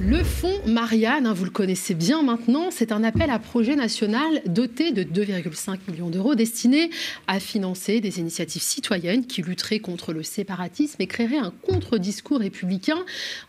Le fonds Marianne, hein, vous le connaissez bien maintenant, c'est un appel à projet national doté de 2,5 millions d'euros destiné à financer des initiatives citoyennes qui lutteraient contre le séparatisme et créeraient un contre-discours républicain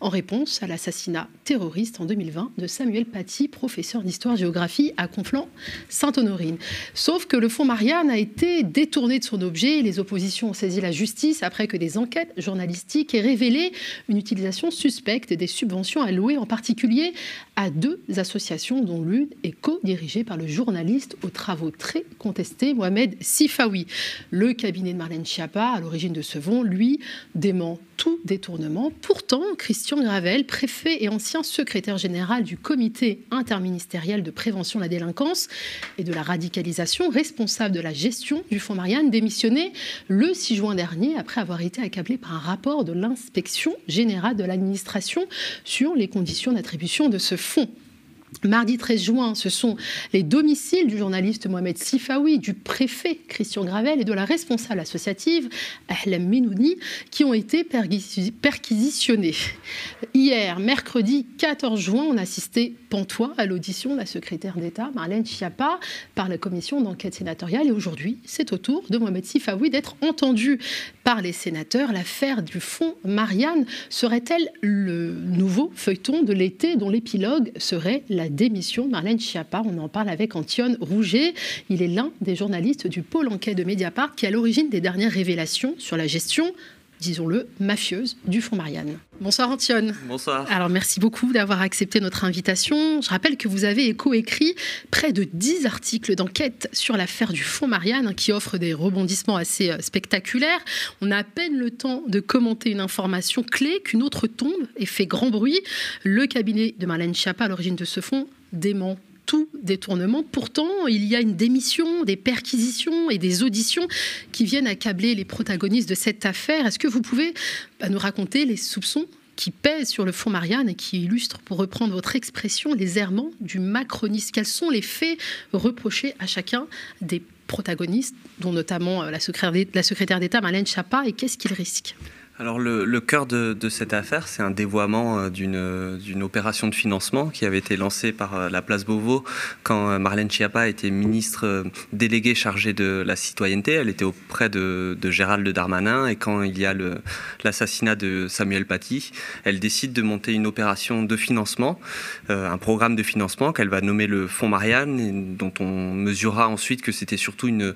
en réponse à l'assassinat terroriste en 2020 de Samuel Paty, professeur d'histoire-géographie à Conflans-Sainte-Honorine. Sauf que le fonds Marianne a été détourné de son objet. Les oppositions ont saisi la justice après que des enquêtes journalistiques aient révélé une utilisation suspecte des subventions allouées en particulier à deux associations dont l'une est co-dirigée par le journaliste aux travaux très contestés Mohamed Sifawi. Le cabinet de Marlène Schiappa, à l'origine de ce vont, lui, dément tout détournement. Pourtant, Christian Gravel, préfet et ancien secrétaire général du comité interministériel de prévention de la délinquance et de la radicalisation, responsable de la gestion du fonds Marianne, démissionné le 6 juin dernier après avoir été accablé par un rapport de l'inspection générale de l'administration sur les conditions d'attribution de ce fonds. Mardi 13 juin, ce sont les domiciles du journaliste Mohamed Sifawi, du préfet Christian Gravel et de la responsable associative Ahlam Menouni qui ont été perquisitionnés. Hier, mercredi 14 juin, on assistait pantois à l'audition de la secrétaire d'État Marlène Schiappa par la commission d'enquête sénatoriale et aujourd'hui, c'est au tour de Mohamed Sifawi d'être entendu par les sénateurs. L'affaire du fonds Marianne serait-elle le nouveau feuilleton de l'été dont l'épilogue serait la démission de Marlène Schiappa. On en parle avec Antionne Rouget. Il est l'un des journalistes du pôle enquête de Mediapart qui est à l'origine des dernières révélations sur la gestion disons-le, mafieuse du Fonds Marianne. Bonsoir Antionne. Bonsoir. Alors merci beaucoup d'avoir accepté notre invitation. Je rappelle que vous avez éco-écrit près de 10 articles d'enquête sur l'affaire du Fonds Marianne hein, qui offre des rebondissements assez euh, spectaculaires. On a à peine le temps de commenter une information clé qu'une autre tombe et fait grand bruit. Le cabinet de Marlène Schiappa à l'origine de ce fonds dément tout détournement. Pourtant, il y a une démission, des perquisitions et des auditions qui viennent accabler les protagonistes de cette affaire. Est-ce que vous pouvez bah, nous raconter les soupçons qui pèsent sur le fond Marianne et qui illustrent, pour reprendre votre expression, les errements du macronisme Quels sont les faits reprochés à chacun des protagonistes, dont notamment euh, la secrétaire d'État Marlène Chapa, et qu'est-ce qu'ils risquent alors le, cœur de, cette affaire, c'est un dévoiement euh, d'une opération de financement qui avait été lancée par euh, la place Beauvau quand euh, Marlène Schiappa était ministre déléguée chargée de la citoyenneté. Elle était auprès de, Gérald Darmanin et quand il y a l'assassinat de Samuel Paty, elle décide de monter une opération de financement, un programme de financement qu'elle va nommer le Fonds Marianne, dont on mesurera ensuite que c'était surtout une,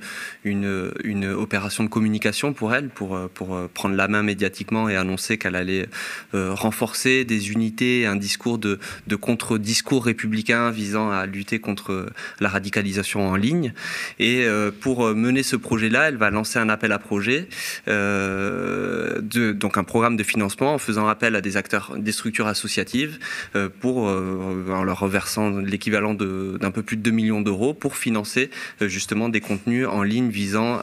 opération de communication pour elle, pour prendre la main médiatique et annoncer qu'elle allait euh, renforcer des unités, un discours de, contre-discours républicain visant à lutter contre la radicalisation en ligne. Et euh, pour mener ce projet-là, elle va lancer un appel à projet, euh, donc un programme de financement en faisant appel à des acteurs, des structures associatives pour, en leur reversant l'équivalent d'un peu plus de 2 millions d'euros pour financer justement des contenus en ligne visant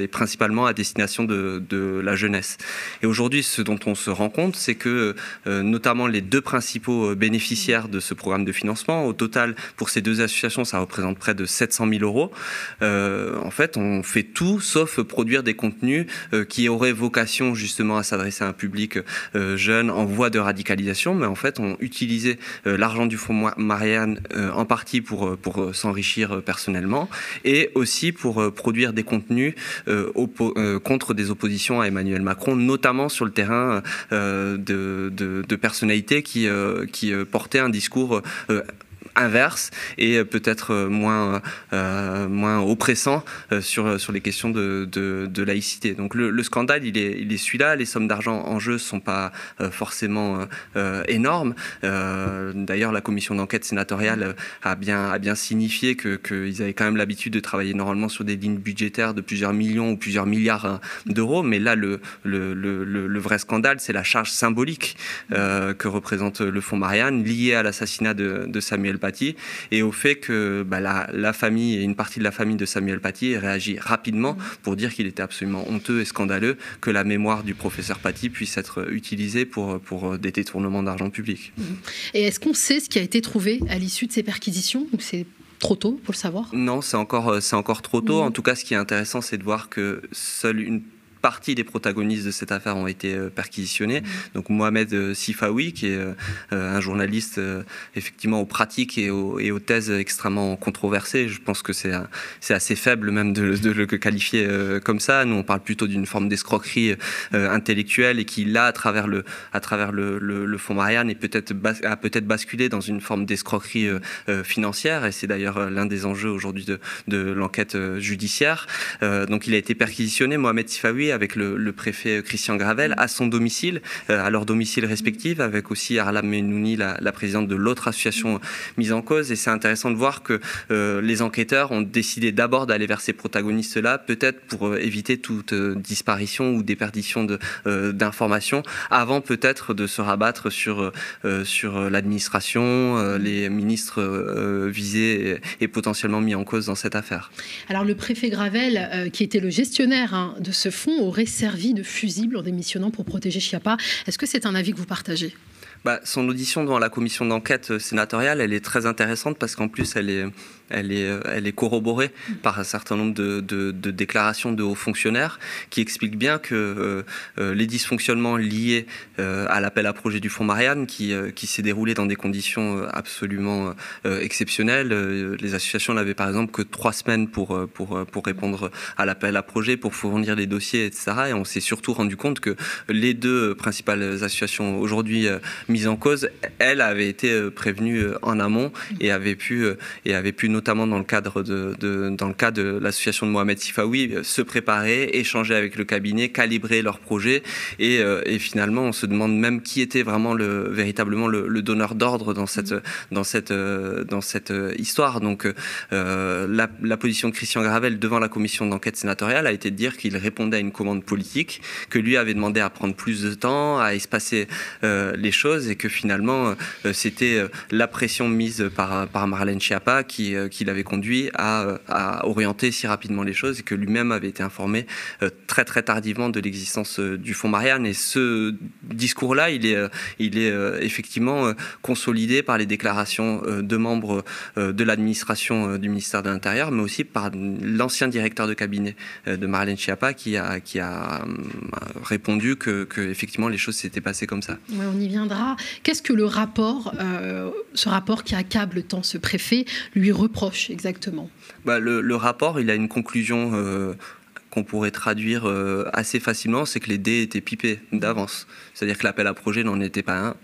et principalement à destination de, de la jeunesse. Et aujourd'hui, ce dont on se rend compte, c'est que euh, notamment les deux principaux euh, bénéficiaires de ce programme de financement, au total, pour ces deux associations, ça représente près de 700 000 euros. Euh, en fait, on fait tout sauf produire des contenus qui auraient vocation justement à s'adresser à un public jeune en voie de radicalisation, mais en fait, on utilisait l'argent du fonds Marianne en partie pour, pour s'enrichir personnellement et aussi pour produire des contenus contre des oppositions à Emmanuel Macron, notamment sur le terrain euh, de, personnalités qui, euh, euh, portaient un discours inverse et peut-être moins, euh, moins oppressant euh, sur, sur les questions de, de, laïcité. Donc le, le, scandale, il est, il est celui-là. Les sommes d'argent en jeu ne sont pas euh, forcément énormes. D'ailleurs, la commission d'enquête sénatoriale a bien, a bien signifié qu'ils que avaient quand même l'habitude de travailler normalement sur des lignes budgétaires de plusieurs millions ou plusieurs milliards d'euros. Mais là, le, le, le, le vrai scandale, c'est la charge symbolique que représente le fonds Marianne lié à l'assassinat de, de Samuel Paty et au fait que bah, la, famille et une partie de la famille de Samuel Paty ait réagi rapidement pour dire qu'il était absolument honteux et scandaleux que la mémoire du professeur Paty puisse être utilisée pour, pour des détournements d'argent public. Et est-ce qu'on sait ce qui a été trouvé à l'issue de ces perquisitions ou c'est trop tôt pour le savoir? Non, c'est encore, c'est encore trop tôt. En tout cas, ce qui est intéressant, c'est de voir que seule une partie des protagonistes de cette affaire ont été perquisitionnés. Mmh. Donc Mohamed Sifawi, qui est un journaliste effectivement aux pratiques et aux, et aux, thèses extrêmement controversées. Je pense que c'est assez faible même de, le qualifier comme ça. Nous, on parle plutôt d'une forme d'escroquerie intellectuelle et qui, là, à travers le, à travers le, le, fonds Marianne, est peut-être a peut-être basculé dans une forme d'escroquerie financière. Et c'est d'ailleurs l'un des enjeux aujourd'hui de, de l'enquête judiciaire. donc, il a été perquisitionné, Mohamed Sifawi, avec le, préfet Christian Gravel, à son domicile, à leur domicile respectif, avec aussi Arlam Menouni, la, présidente de l'autre association mise en cause. Et c'est intéressant de voir que euh, les enquêteurs ont décidé d'abord d'aller vers ces protagonistes-là, peut-être pour euh, éviter toute euh, disparition ou déperdition d'informations, avant peut-être de se rabattre sur, sur l'administration, les ministres visés et, potentiellement mis en cause dans cette affaire. Alors le préfet Gravel, qui était le gestionnaire hein, de ce fonds, aurait servi de fusible en démissionnant pour protéger Chiappa. Est-ce que c'est un avis que vous partagez? Bah, son audition devant la commission d'enquête sénatoriale, elle est très intéressante parce qu'en plus, elle est, elle est, elle est corroborée par un certain nombre de, de, déclarations de hauts fonctionnaires qui expliquent bien que euh, euh, les dysfonctionnements liés euh, à l'appel à projet du Fonds Marianne, qui, qui s'est déroulé dans des conditions absolument exceptionnelles, les associations n'avaient par exemple que trois semaines pour, pour, pour répondre à l'appel à projet, pour fournir les dossiers, etc. Et on s'est surtout rendu compte que les deux principales associations aujourd'hui mises en cause, elles avaient été prévenues en amont et avaient pu, et avaient pu notamment dans le cadre de, dans le cas de l'association de Mohamed Sifawi, euh, se préparer, échanger avec le cabinet, calibrer leur projet. Et, euh, et finalement, on se demande même qui était vraiment le, véritablement le, donneur d'ordre dans cette, dans cette, euh, dans cette histoire. Donc, la, la, position de Christian Gravel devant la commission d'enquête sénatoriale a été de dire qu'il répondait à une commande politique, que lui avait demandé à prendre plus de temps, à espacer les choses, et que finalement, c'était la pression mise par, par Marlène Schiappa qui, qui l'avait conduit à, orienter si rapidement les choses et que lui-même avait été informé euh, très très tardivement de l'existence euh, du fonds Marianne. Et ce discours-là, il est, euh, il est effectivement consolidé par les déclarations de membres de l'administration du ministère de l'Intérieur, mais aussi par l'ancien directeur de cabinet de Marlène Schiappa qui a, qui a répondu que, que effectivement les choses s'étaient passées comme ça. on y viendra. Qu'est-ce que le rapport, ce rapport qui accable tant ce préfet, lui exactement bah, le, rapport, il a une conclusion euh, qu'on pourrait traduire euh, assez facilement, c'est que les dés étaient pipés d'avance. C'est-à-dire que l'appel à projet n'en était pas un.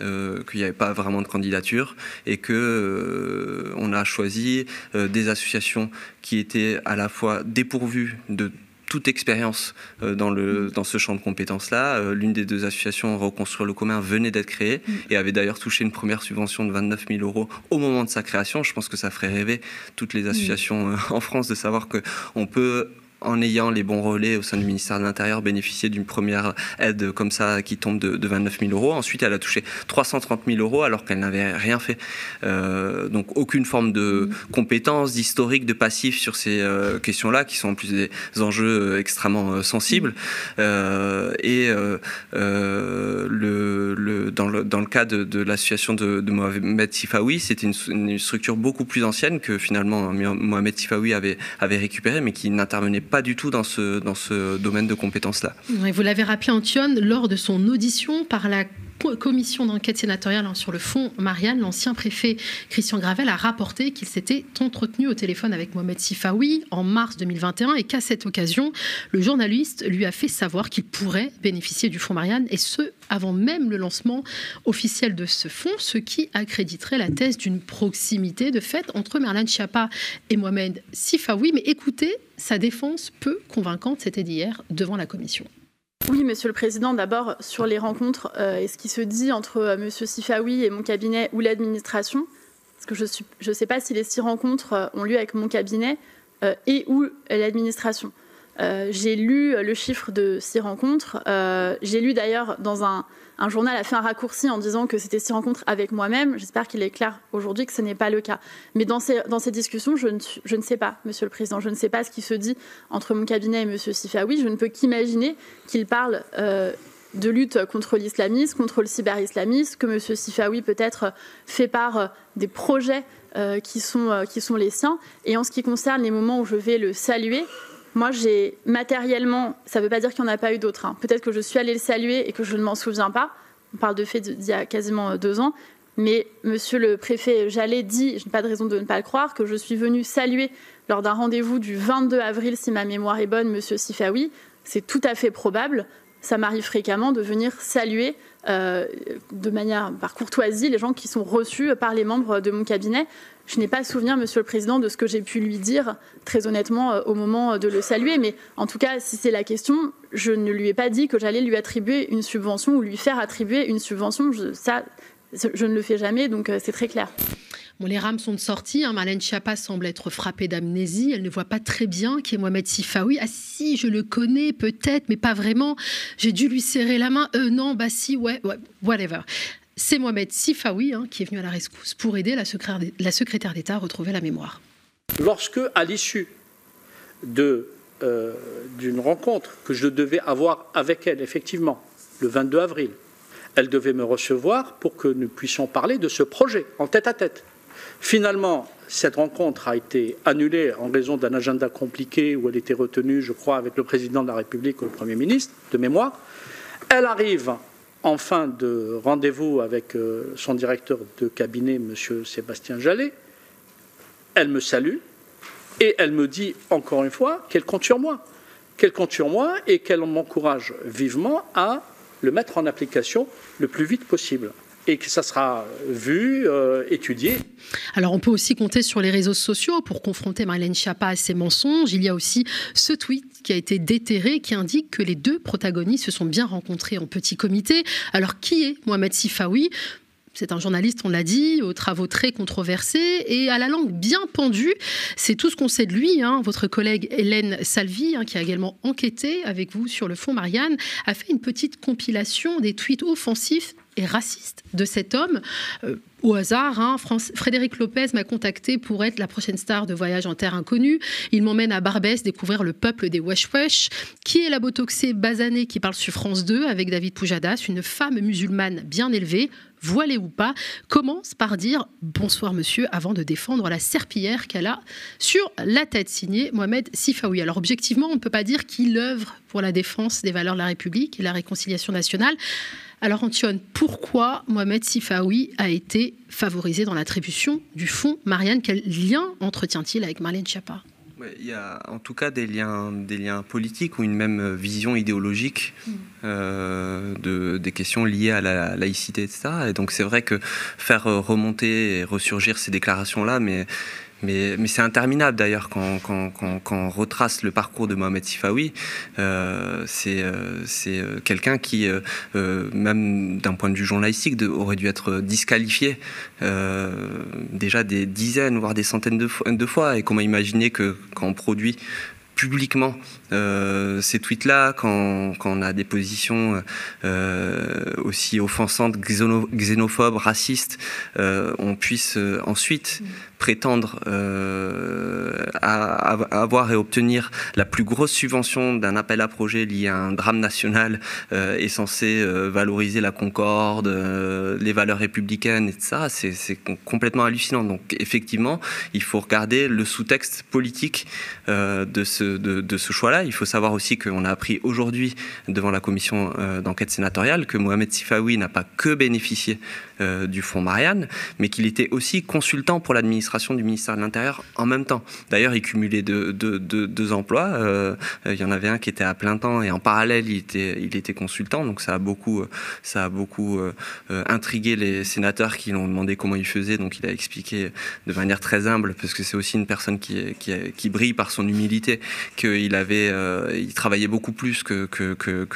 Euh, qu'il n'y avait pas vraiment de candidature et que on a choisi des associations qui étaient à la fois dépourvues de toute expérience euh, dans, le, dans ce champ de compétences-là. Euh, l'une des deux associations, Reconstruire le commun, venait d'être créée mm. et avait d'ailleurs touché une première subvention de 29 000 euros au moment de sa création. Je pense que ça ferait rêver toutes les associations euh, en France de savoir qu'on peut en ayant les bons relais au sein du ministère de l'Intérieur, bénéficier d'une première aide comme ça qui tombe de, 29 000 euros. Ensuite, elle a touché 330 000 euros alors qu'elle n'avait rien fait. Euh, donc, aucune forme de compétence, d'historique, de passif sur ces euh, questions-là, qui sont en plus des enjeux euh, extrêmement sensibles. et le, dans, le, cas de, l'association de, Mohamed Sifawi, c'était une, structure beaucoup plus ancienne que finalement Mohamed Sifawi avait, avait récupéré, mais qui n'intervenait pas du tout dans ce, dans ce domaine de compétences-là. Vous l'avez rappelé, Antoine, lors de son audition par la commission d'enquête sénatoriale hein, sur le fonds Marianne, l'ancien préfet Christian Gravel a rapporté qu'il s'était entretenu au téléphone avec Mohamed Sifawi en mars 2021 et qu'à cette occasion, le journaliste lui a fait savoir qu'il pourrait bénéficier du fonds Marianne et ce, avant même le lancement officiel de ce fonds, ce qui accréditerait la thèse d'une proximité de fait entre Merlin Chiappa et Mohamed Sifawi. Mais écoutez, sa défense peu convaincante, c'était d'hier devant la commission. Oui, Monsieur le Président, d'abord sur les rencontres euh, et ce qui se dit entre euh, Monsieur Sifawi et mon cabinet ou l'administration, parce que je ne sais pas si les six rencontres euh, ont lieu avec mon cabinet et ou l'administration. j'ai lu le chiffre de six rencontres. j'ai lu d'ailleurs dans un, un journal a fait un raccourci en disant que c'était six rencontres avec moi-même. J'espère qu'il est clair aujourd'hui que ce n'est pas le cas. Mais dans ces, discussions, je ne, sais pas, Monsieur le Président, je ne sais pas ce qui se dit entre mon cabinet et Monsieur Sifawi. Je ne peux qu'imaginer qu'il parle euh, de lutte contre l'islamisme, contre le cyber-islamisme, que Monsieur Sifawi peut-être fait part euh, des projets euh, qui sont les siens. Et en ce qui concerne les moments où je vais le saluer, Moi, j'ai matériellement, ça ne veut pas dire qu'il n'y en a pas eu d'autres. Hein. Peut-être que je suis allée le saluer et que je ne m'en souviens pas. On parle de fait d'il y a quasiment deux ans. Mais monsieur le préfet Jallet dit, je n'ai pas de raison de ne pas le croire, que je suis venue saluer lors d'un rendez-vous du 22 avril, si ma mémoire est bonne, monsieur Sifawi. C'est tout à fait probable. Ça m'arrive fréquemment de venir saluer euh, de manière par courtoisie les gens qui sont reçus par les membres de mon cabinet. Je n'ai pas souvenir, Monsieur le Président, de ce que j'ai pu lui dire, très honnêtement, euh, au moment de le saluer. Mais en tout cas, si c'est la question, je ne lui ai pas dit que j'allais lui attribuer une subvention ou lui faire attribuer une subvention. ça, je ne le fais jamais, donc euh, c'est très clair. Bon, les rames sont de sortie. Hein. Marlène semble être frappée d'amnésie. Elle ne voit pas très bien qui est Mohamed Sifawi. Ah si, je le connais peut-être, mais pas vraiment. J'ai dû lui serrer la main. Euh, non, bah si, ouais, whatever. C'est Mohamed Sifawi hein, qui est venu à la rescousse pour aider la secrétaire d'État à retrouver la mémoire. Lorsque, à l'issue de, euh, d'une rencontre que je devais avoir avec elle, effectivement, le 22 avril, elle devait me recevoir pour que nous puissions parler de ce projet en tête à tête. Finalement, cette rencontre a été annulée en raison d'un agenda compliqué où elle était retenue, je crois, avec le président de la République ou le Premier ministre, de mémoire. Elle arrive en fin de rendez-vous avec euh, son directeur de cabinet, M. Sébastien Jallet. Elle me salue et elle me dit encore une fois qu'elle compte sur moi, qu'elle compte sur moi et qu'elle m'encourage vivement à le mettre en application le plus vite possible et que ça sera vu, euh, étudié. Alors on peut aussi compter sur les réseaux sociaux pour confronter Marlène Schiappa à ses mensonges. Il y a aussi ce tweet qui a été déterré qui indique que les deux protagonistes se sont bien rencontrés en petit comité. Alors qui est Mohamed Sifawi c'est un journaliste, on l'a dit, aux travaux très controversés et à la langue bien pendue. C'est tout ce qu'on sait de lui. Hein. Votre collègue Hélène Salvi, hein, qui a également enquêté avec vous sur le fond Marianne, a fait une petite compilation des tweets offensifs et raciste de cet homme. Euh, au hasard, hein, Frédéric Lopez m'a contacté pour être la prochaine star de Voyage en Terre Inconnue. Il m'emmène à Barbès découvrir le peuple des Wesh Wesh, qui est la botoxée basanée qui parle sur France 2 avec David Poujadas, une femme musulmane bien élevée, voilée ou pas, commence par dire bonsoir monsieur avant de défendre la serpillière qu'elle a sur la tête, signée Mohamed Sifawi. Alors objectivement, on ne peut pas dire qu'il œuvre pour la défense des valeurs de la République et la réconciliation nationale. Alors Antoine, pourquoi Mohamed Sifawi a été favorisé dans l'attribution du fonds Marianne? Quel lien entretient-il avec Marlène Schiappa? Il y a en tout cas des liens, des liens politiques ou une même vision idéologique mm. euh, de, des questions liées à la laïcité, etc. Et donc c'est vrai que faire remonter et ressurgir ces déclarations-là, mais mais, c'est interminable d'ailleurs quand, on retrace le parcours de Mohamed Sifawi. Euh, c'est euh, euh quelqu'un qui, même d'un point de vue journalistique, aurait dû être disqualifié déjà des dizaines, voire des centaines de, de fois. Et comment imaginer que quand on produit publiquement euh, ces tweets-là, quand, quand, on a des positions euh, aussi offensantes, xénophobes, racistes, euh, on puisse ensuite mm. prétendre à, à, avoir et obtenir la plus grosse subvention d'un appel à projet lié à un drame national et censé valoriser la concorde, les valeurs républicaines, etc. C'est complètement hallucinant. Donc effectivement, il faut regarder le sous-texte politique de ce de, ce choix-là. Il faut savoir aussi qu'on a appris aujourd'hui devant la commission euh, d'enquête sénatoriale que Mohamed Sifawi n'a pas que bénéficié euh, du fonds Marianne, mais qu'il était aussi consultant pour l'administration du ministère de l'Intérieur en même temps. D'ailleurs, il cumulait deux, emplois. Euh, il y en avait un qui était à plein temps et en parallèle, il était, consultant. Donc ça a beaucoup, ça a beaucoup intrigué les sénateurs qui l'ont demandé comment il faisait. Donc il a expliqué de manière très humble, parce que c'est aussi une personne qui, brille par son humilité, qu'il avait, euh, il travaillait beaucoup plus que,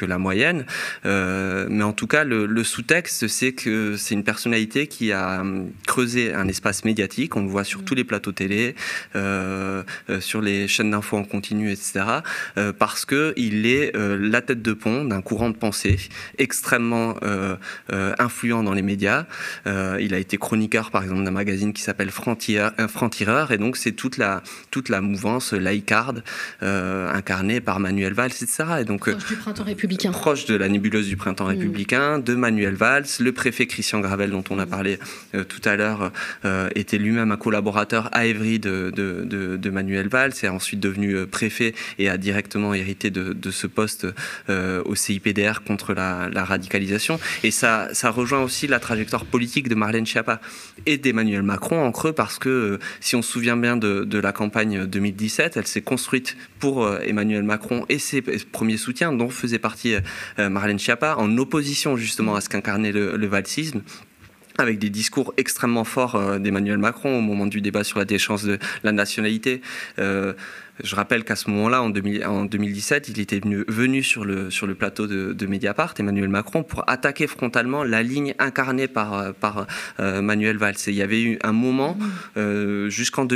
la moyenne. Euh, mais en tout cas, le, le sous-texte, c'est que c'est une personnalité qui a hum, creusé un espace médiatique. On le voit sur mmh. tous les plateaux télé, euh, euh, sur les chaînes d'infos en continu, etc. Euh, parce que il est euh, la tête de pont d'un courant de pensée extrêmement influent dans les médias. il a été chroniqueur, par exemple, d'un magazine qui s'appelle Franc-Tireur, et donc c'est toute la toute la mouvance laïcarde euh, incarné par Manuel Valls, etc. Et donc, proche du printemps républicain. Proche de la nébuleuse du printemps mmh. républicain, de Manuel Valls, le préfet Christian Gravel Dont on a parlé tout à l'heure, était lui-même un collaborateur à Évry de, Manuel Valls, est ensuite devenu préfet et a directement hérité de, ce poste au CIPDR contre la, la, radicalisation. Et ça, ça rejoint aussi la trajectoire politique de Marlène Schiappa et d'Emmanuel Macron en creux, parce que si on se souvient bien de, la campagne 2017, elle s'est construite pour Emmanuel Macron et ses premiers soutiens, dont faisait partie Marlène Schiappa, en opposition justement à ce qu'incarnait le, le valsisme avec des discours extrêmement forts euh, d'Emmanuel Macron au moment du débat sur la déchéance de la nationalité. Euh, je rappelle qu'à ce moment-là, en, 2017, il était venu, venu, sur, le, sur le plateau de, Mediapart, Emmanuel Macron, pour attaquer frontalement la ligne incarnée par, par euh, Manuel Valls. Et il y avait eu un moment, euh, jusqu'en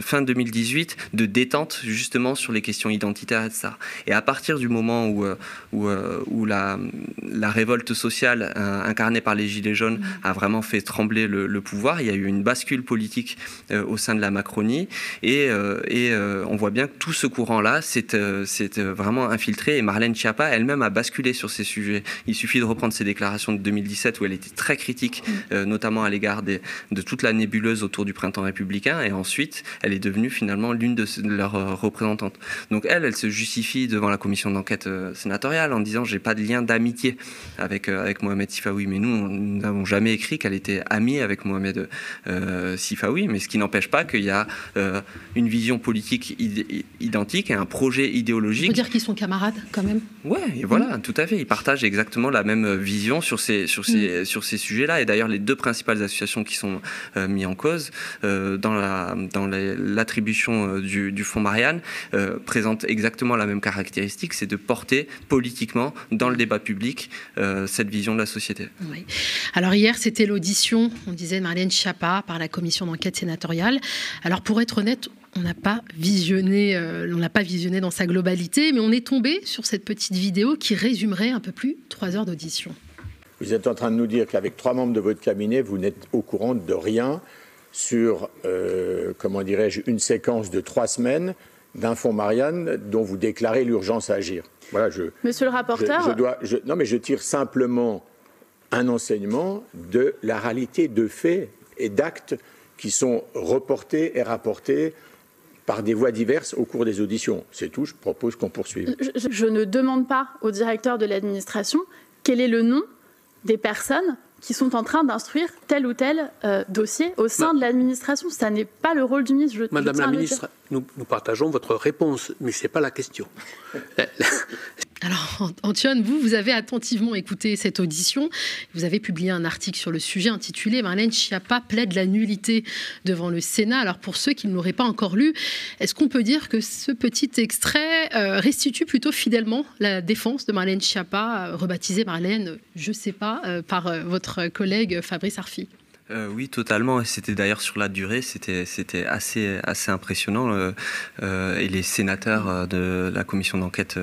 fin 2018, de détente justement sur les questions identitaires et ça. Et à partir du moment où, euh, où, où la, la, révolte sociale incarnée par les Gilets jaunes a vraiment fait trembler le, pouvoir, il y a eu une bascule politique au sein de la Macronie et, et euh, on voit bien que tout ce courant-là s'est euh, euh, vraiment infiltré et Marlène Schiappa elle-même a basculé sur ces sujets. Il suffit de reprendre ses déclarations de 2017 où elle était très critique, mm. notamment à l'égard de toute la nébuleuse autour du printemps républicain et ensuite elle est devenue finalement l'une de, leurs représentantes. Donc elle, elle se justifie devant la commission d'enquête sénatoriale en disant j'ai pas de lien d'amitié avec, avec Mohamed Sifawi, mais nous, nous n'avons jamais écrit qu'elle était amie avec Mohamed Sifawi, mais ce qui n'empêche pas qu'il y a une vision politique identique et un projet idéologique. On peut dire qu'ils sont camarades quand même. Ouais, et voilà, mm. tout à fait. Ils partagent exactement la même vision sur ces, sur ces, mm. sur ces sujets-là. Et d'ailleurs, les deux principales associations qui sont euh, mises en cause euh, dans la dans l'attribution euh, du, du, fonds Marianne présentent exactement la même caractéristique, c'est de porter politiquement dans le débat public cette vision de la société. Oui. Alors hier, c'était l'audition, on disait Marlène Schiappa par la commission d'enquête sénatoriale. Alors pour être honnête, on n'a pas visionné, euh, on n'a pas visionné dans sa globalité, mais on est tombé sur cette petite vidéo qui résumerait un peu plus trois heures d'audition. Vous êtes en train de nous dire qu'avec trois membres de votre cabinet, vous n'êtes au courant de rien sur, euh, comment dirais-je, une séquence de trois semaines d'un fonds Marianne dont vous déclarez l'urgence à agir. Voilà, je, Monsieur le rapporteur. Je, dois, non, mais je tire simplement un enseignement de la réalité de faits et d'actes qui sont reportés et rapportés par des voies diverses au cours des auditions. C'est tout, je propose qu'on poursuive. Je, ne demande pas au directeur de l'administration quel est le nom des personnes qui sont en train d'instruire tel ou tel euh, dossier au sein de l'administration. Ça n'est pas le rôle du ministre. Madame la ministre, nous, nous, partageons votre réponse, mais ce n'est pas la question. Alors, Antoine, vous, vous avez attentivement écouté cette audition. Vous avez publié un article sur le sujet intitulé Marlène Schiappa plaide la nullité devant le Sénat. Alors, pour ceux qui ne l'auraient pas encore lu, est-ce qu'on peut dire que ce petit extrait euh, restitue plutôt fidèlement la défense de Marlène Schiappa, euh, rebaptisée Marlène, je ne sais pas, euh, par votre collègue Fabrice Arfi? Euh, oui, totalement. C'était d'ailleurs sur la durée, c'était assez assez impressionnant. Euh, euh, et les sénateurs de la commission d'enquête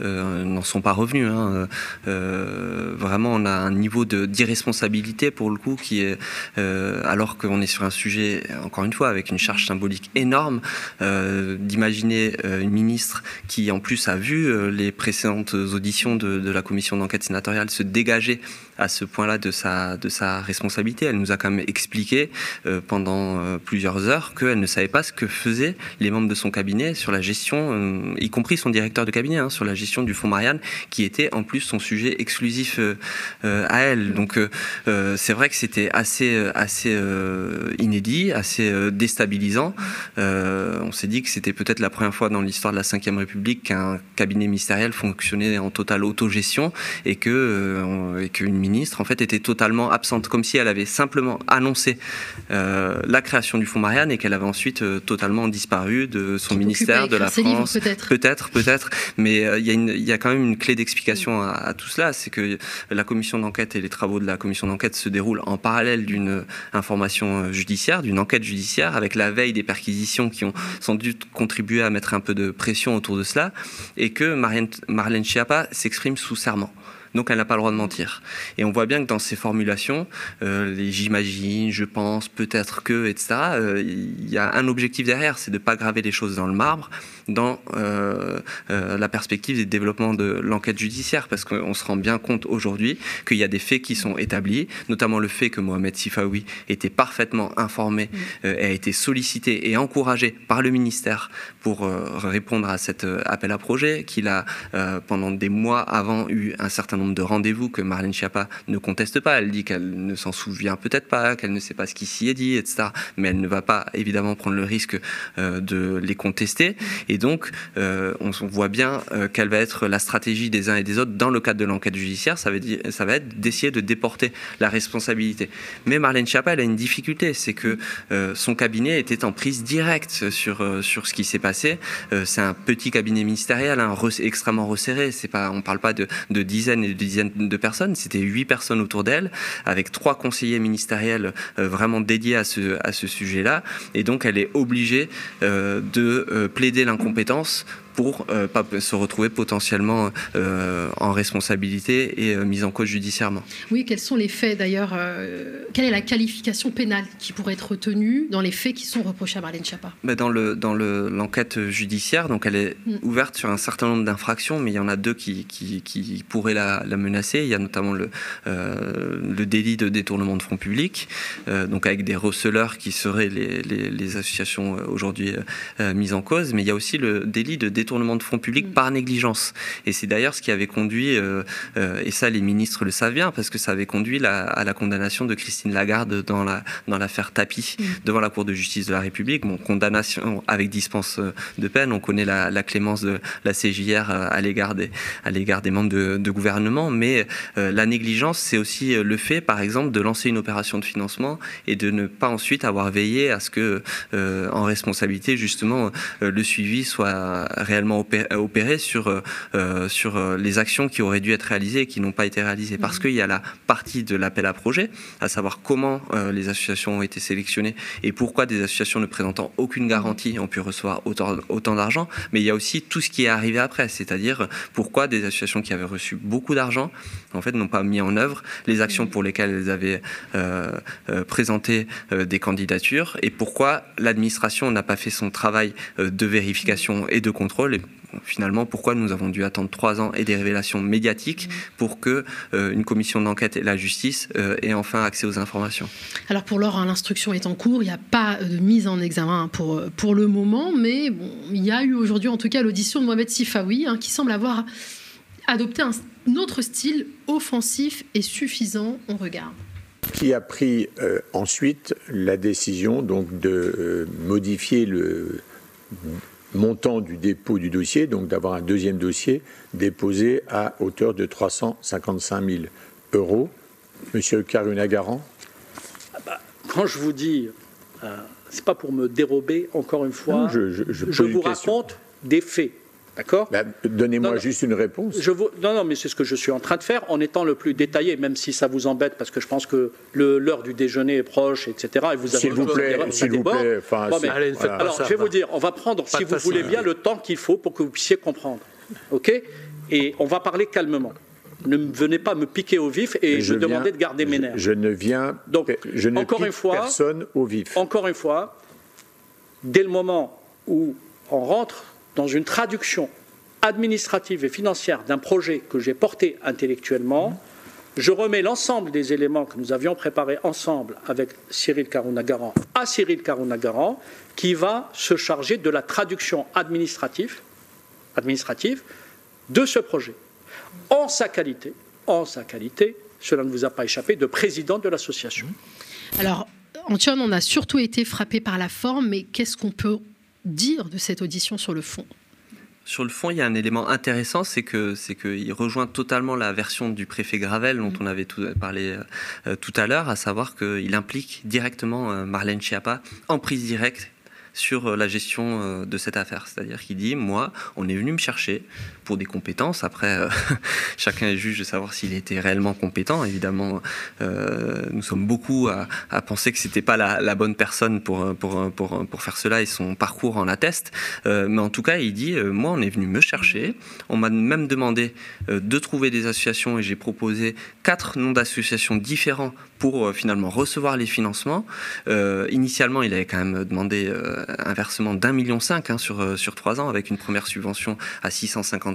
n'en sont pas revenus. Hein. vraiment, on a un niveau d'irresponsabilité pour le coup qui est alors qu'on est sur un sujet encore une fois avec une charge symbolique énorme. D'imaginer une ministre qui en plus a vu les précédentes auditions de, de la commission d'enquête sénatoriale se dégager à ce point-là de sa, de sa responsabilité. Elle nous a quand même expliqué euh, pendant euh, plusieurs heures qu'elle ne savait pas ce que faisaient les membres de son cabinet sur la gestion, euh, y compris son directeur de cabinet, hein, sur la gestion du fonds Marianne, qui était en plus son sujet exclusif à elle. Donc c'est vrai que c'était assez, assez inédit, assez déstabilisant. on s'est dit que c'était peut-être la première fois dans l'histoire de la Ve République qu'un cabinet ministériel fonctionnait en totale autogestion et que, et qu'une ministre, en fait, était totalement absente, comme si elle avait simplement annoncé euh, la création du fonds Marianne et qu'elle avait ensuite euh, totalement disparu de son ministère, de la France. Peut-être, peut-être, peut-être. Mais euh, il y, y, a quand même une clé d'explication à, tout cela, c'est que la commission d'enquête et les travaux de la commission d'enquête se déroulent en parallèle d'une information judiciaire, d'une enquête judiciaire, avec la veille des perquisitions qui ont sans doute contribué à mettre un peu de pression autour de cela, et que Marlène Schiappa s'exprime sous serment. Donc elle n'a pas le droit de mentir. Et on voit bien que dans ces formulations, euh, les j'imagine, je pense, peut-être que, etc., euh, il y a un objectif derrière, c'est de ne pas graver les choses dans le marbre, dans euh, la perspective des développements de l'enquête judiciaire, parce qu'on se rend bien compte aujourd'hui qu'il y a des faits qui sont établis, notamment le fait que Mohamed Sifawi était parfaitement informé et a été sollicité et encouragé par le ministère pour répondre à cet appel à projet, qu'il a, pendant des mois avant, eu un certain nombre de rendez-vous que Marlène Schiappa ne conteste pas. Elle dit qu'elle ne s'en souvient peut-être pas, qu'elle ne sait pas ce qui s'y est dit, etc. Mais elle ne va pas évidemment prendre le risque euh, de les contester. Et donc, euh, on voit bien euh, quelle va être la stratégie des uns et des autres dans le cadre de l'enquête judiciaire. Ça, veut dire, ça va être d'essayer de déporter la responsabilité. Mais Marlène Schiappa, elle a une difficulté, c'est que son cabinet était en prise directe sur, sur ce qui s'est passé. c'est un petit cabinet ministériel, hein, extrêmement resserré. Pas, on parle pas de, de dizaines de dizaines de personnes, c'était huit personnes autour d'elle, avec trois conseillers ministériels euh, vraiment dédiés à ce, à ce sujet-là. Et donc, elle est obligée euh, de euh, plaider l'incompétence pour euh, pas se retrouver potentiellement euh, en responsabilité et euh, mise en cause judiciairement. Oui, quels sont les faits d'ailleurs Quelle est la qualification pénale qui pourrait être retenue dans les faits qui sont reprochés à Marlène Schiappa? Ben Dans le dans l'enquête judiciaire, donc elle est mm. ouverte sur un certain nombre d'infractions, mais il y en a deux qui, qui, qui pourraient la, la, menacer. Il y a notamment le, le délit de détournement de fonds publics, donc avec des receleurs qui seraient les, les, les associations aujourd'hui mises en cause, mais il y a aussi le délit de détournement détournement de fonds publics mm. par négligence. Et c'est d'ailleurs ce qui avait conduit, euh, euh, et ça les ministres le savent bien, parce que ça avait conduit à la condamnation de Christine Lagarde dans la dans l'affaire Tapi mm. devant la Cour de justice de la République. Bon, condamnation avec dispense euh, de peine. On connaît la, clémence de la CJR à l'égard des à l'égard des membres de, gouvernement, mais la négligence, c'est aussi le fait, par exemple, de lancer une opération de financement et de ne pas ensuite avoir veillé à ce que, en responsabilité, justement, le suivi soit réalisé réellement opéré sur, euh, euh, sur euh, les actions qui auraient dû être réalisées et qui n'ont pas été réalisées. Parce mmh. qu'il y a la partie de l'appel à projet, à savoir comment les associations ont été sélectionnées et pourquoi des associations ne présentant aucune garantie ont pu recevoir autant, autant d'argent. Mais il y a aussi tout ce qui est arrivé après, c'est-à-dire pourquoi des associations qui avaient reçu beaucoup d'argent, en fait, n'ont pas mis en œuvre les actions mmh. pour lesquelles elles avaient présenté des candidatures et pourquoi l'administration n'a pas fait son travail de vérification et de contrôle et finalement pourquoi nous avons dû attendre trois ans et des révélations médiatiques pour que euh, une commission d'enquête et la justice euh, aient enfin accès aux informations. Alors pour l'heure, hein, l'instruction est en cours, il n'y a pas de mise en examen pour, pour le moment, mais bon, il y a eu aujourd'hui en tout cas l'audition de Mohamed Sifawi hein, qui semble avoir adopté un autre style offensif et suffisant, on regarde. Qui a pris euh, ensuite la décision donc de modifier le montant du dépôt du dossier, donc d'avoir un deuxième dossier déposé à hauteur de 355 000 euros. Monsieur Karunagaran ah bah, Quand je vous dis, euh, c'est pas pour me dérober encore une fois, je vous raconte des faits. D'accord bah, Donnez-moi juste une réponse. Je Non, non, mais c'est ce que je suis en train de faire en étant le plus détaillé, même si ça vous embête, parce que je pense que l'heure du déjeuner est proche, etc. Et vous s'il vous plaît, s'il vous plaît. alors, je vais vous dire, on va prendre, si vous voulez bien, le temps qu'il faut pour que vous puissiez comprendre. OK? Et on va parler calmement. Ne venez pas me piquer au vif et me demander de garder mes nerfs. Je, ne viens, Donc, je ne encore une fois, personne au vif. Encore une fois, dès le moment où on rentre dans une traduction administrative et financière d'un projet que j'ai porté intellectuellement, je remets l'ensemble des éléments que nous avions préparés ensemble avec Cyril Karounagaran à Cyril Karounagaran, qui va se charger de la traduction administrative, de ce projet. En sa qualité, en sa qualité, cela ne vous a pas échappé, de président de l'association. Alors, Antoine, on a surtout été frappé par la forme, mais qu'est-ce qu'on peut dire de cette audition sur le fond sur le fond, il y a un élément intéressant, c'est que c'est qu'il rejoint totalement la version du préfet Gravel dont mm. on avait parlé euh, tout à l'heure, à savoir qu'il implique directement euh, Marlène Schiappa en prise directe sur la gestion de cette affaire. C'est-à-dire qu'il dit, moi, on est venu me chercher pour des compétences. Après, chacun est juge de savoir s'il était réellement compétent. Évidemment, nous sommes beaucoup à, penser que c'était pas la, bonne personne pour, pour, pour, pour, faire cela et son parcours en atteste. mais en tout cas, il dit, moi, on est venu me chercher. On m'a même demandé de trouver des associations et j'ai proposé quatre noms d'associations différents pour euh, finalement recevoir les financements. Euh, initialement, il avait quand même demandé euh, un versement d'un million cinq hein, sur, sur trois ans, avec une première subvention à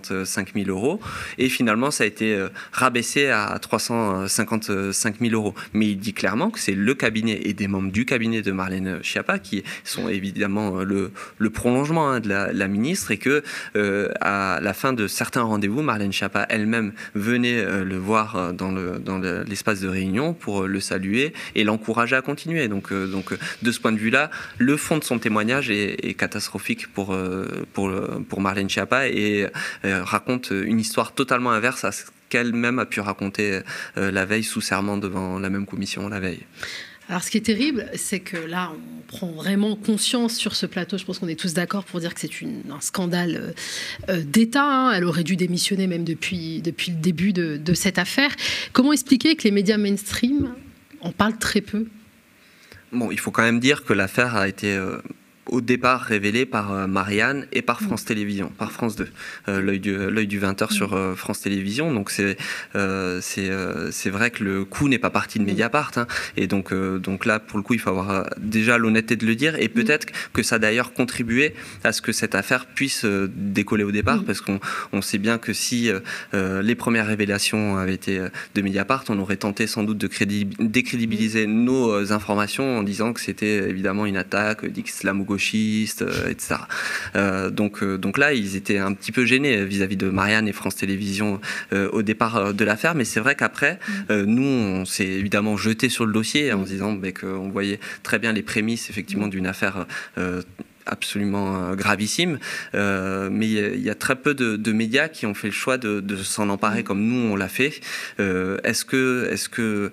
655 000 euros. Et finalement, ça a été rabaissé à 355 000 euros. Mais il dit clairement que c'est le cabinet et des membres du cabinet de Marlène Schiappa qui sont évidemment le, le prolongement hein, de la, ministre et que à la fin de certains rendez-vous, Marlène Schiappa elle-même venait le voir dans l'espace de réunion pour le saluer et l'encourager à continuer. Donc, euh, donc de ce point de vue-là, le fond de son témoignage est, catastrophique pour, euh, pour, pour Marlène Schiappa et euh, raconte une histoire totalement inverse à ce qu'elle-même a pu raconter la veille sous serment devant la même commission la veille. Alors, ce qui est terrible, c'est que là, on prend vraiment conscience sur ce plateau. Je pense qu'on est tous d'accord pour dire que c'est un scandale d'État. Hein. Elle aurait dû démissionner même depuis, depuis le début de, de cette affaire. Comment expliquer que les médias mainstream on parle très peu? Bon, il faut quand même dire que l'affaire a été euh, au départ révélé par euh, Marianne et par France Télévisions, par France 2, euh, l'œil du, du 20h sur euh, France Télévisions. Donc c'est c'est c'est vrai que le coup n'est pas parti de Mediapart. Hein. et donc donc là pour le coup il faut avoir déjà l'honnêteté de le dire. Et peut-être que ça a d'ailleurs contribué à ce que cette affaire puisse décoller au départ parce qu'on on sait bien que si les premières révélations avaient été de Mediapart, on aurait tenté sans doute de décrédibiliser nos informations en disant que c'était évidemment une attaque d'islamo gauchistes, euh, etc. Euh, donc, euh, donc là, ils étaient un petit peu gênés vis-à-vis de Marianne et France Télévisions au départ de l'affaire, mais c'est vrai qu'après, nous, on s'est évidemment jeté sur le dossier en se disant qu'on voyait très bien les prémices effectivement d'une affaire absolument euh, gravissime, euh, mais il y, a très peu de, médias qui ont fait le choix de, s'en emparer comme nous on l'a fait. Euh, est-ce que, est-ce que,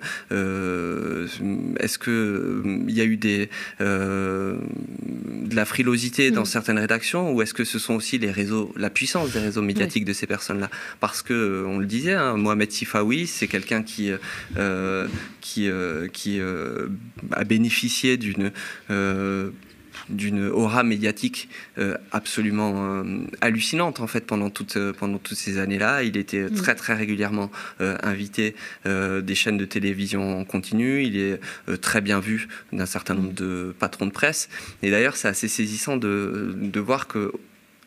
est-ce que il y a eu des de la frilosité dans mm. certaines rédactions, ou est-ce que ce sont aussi les réseaux, la puissance des réseaux médiatiques de ces personnes-là? Parce que on le disait, hein, Mohamed Sifawi, c'est quelqu'un qui qui qui a bénéficié d'une d'une aura médiatique euh, absolument euh, hallucinante en fait pendant toutes euh, pendant toutes ces années-là. Il était mm. très très régulièrement invité des chaînes de télévision en continu. Il est très bien vu d'un certain nombre de patrons de presse. Et d'ailleurs, c'est assez saisissant de, de voir que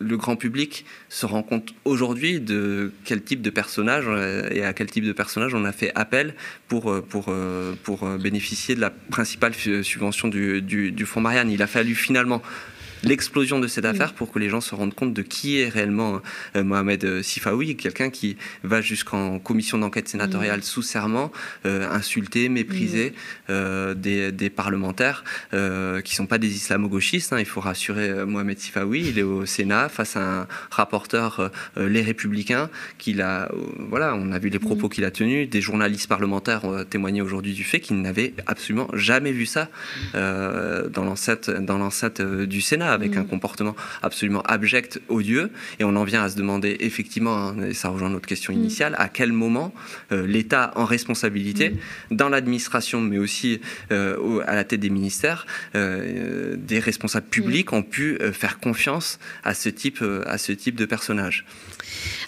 le grand public se rend compte aujourd'hui de quel type de personnage euh, et à quel type de personnage on a fait appel pour, euh, euh, bénéficier de la principale subvention du Fonds Marianne. Il a fallu finalement l'explosion de cette affaire pour que les gens se rendent compte de qui est réellement euh, Mohamed euh, Sifawi, quelqu'un qui va jusqu'en commission d'enquête sénatoriale sous serment, euh, insulter, mépriser des, parlementaires qui ne sont pas des islamo-gauchistes. Hein. il faut rassurer Mohamed Sifawi, il est au Sénat face à un rapporteur Les Républicains, qu'il a, voilà, on a vu les propos qu'il a tenus, des journalistes parlementaires ont témoigné aujourd'hui du fait qu'ils n'avaient absolument jamais vu ça dans l'enceinte du Sénat avec un mm. comportement absolument abject, odieux. Et on en vient à se demander effectivement, hein, et ça rejoint notre question mm. initiale, à quel moment euh, l'État en responsabilité, mm. dans l'administration, mais aussi euh, à la tête des ministères, euh, des responsables publics ont pu faire confiance à ce type, à ce type de personnage.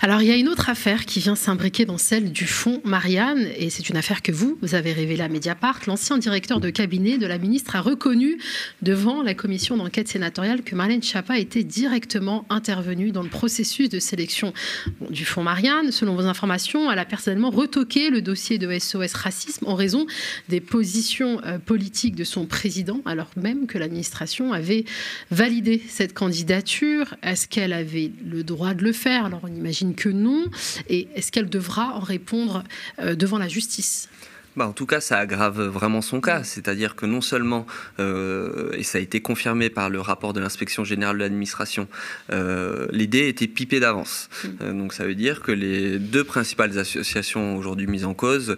Alors il y a une autre affaire qui vient s'imbriquer dans celle du fonds Marianne, et c'est une affaire que vous, avez révélée à Mediapart. L'ancien directeur de cabinet de la ministre a reconnu devant la commission d'enquête sénatoriale que Marlène Schiappa était directement intervenue dans le processus de sélection du fonds Marianne. Selon vos informations, elle a personnellement retoqué le dossier de SOS Racisme en raison des positions euh, politiques de son président, alors même que l'administration avait validé cette candidature. Est-ce qu'elle avait le droit de le faire? Imagine que non. Et est-ce qu'elle devra en répondre euh, devant la justice? Bah, en tout cas, ça aggrave vraiment son cas. C'est-à-dire que non seulement, euh, et ça a été confirmé par le rapport de l'inspection générale de l'administration, euh, les dés étaient pipés d'avance. Mm. Euh, donc ça veut dire que les deux principales associations aujourd'hui mises en cause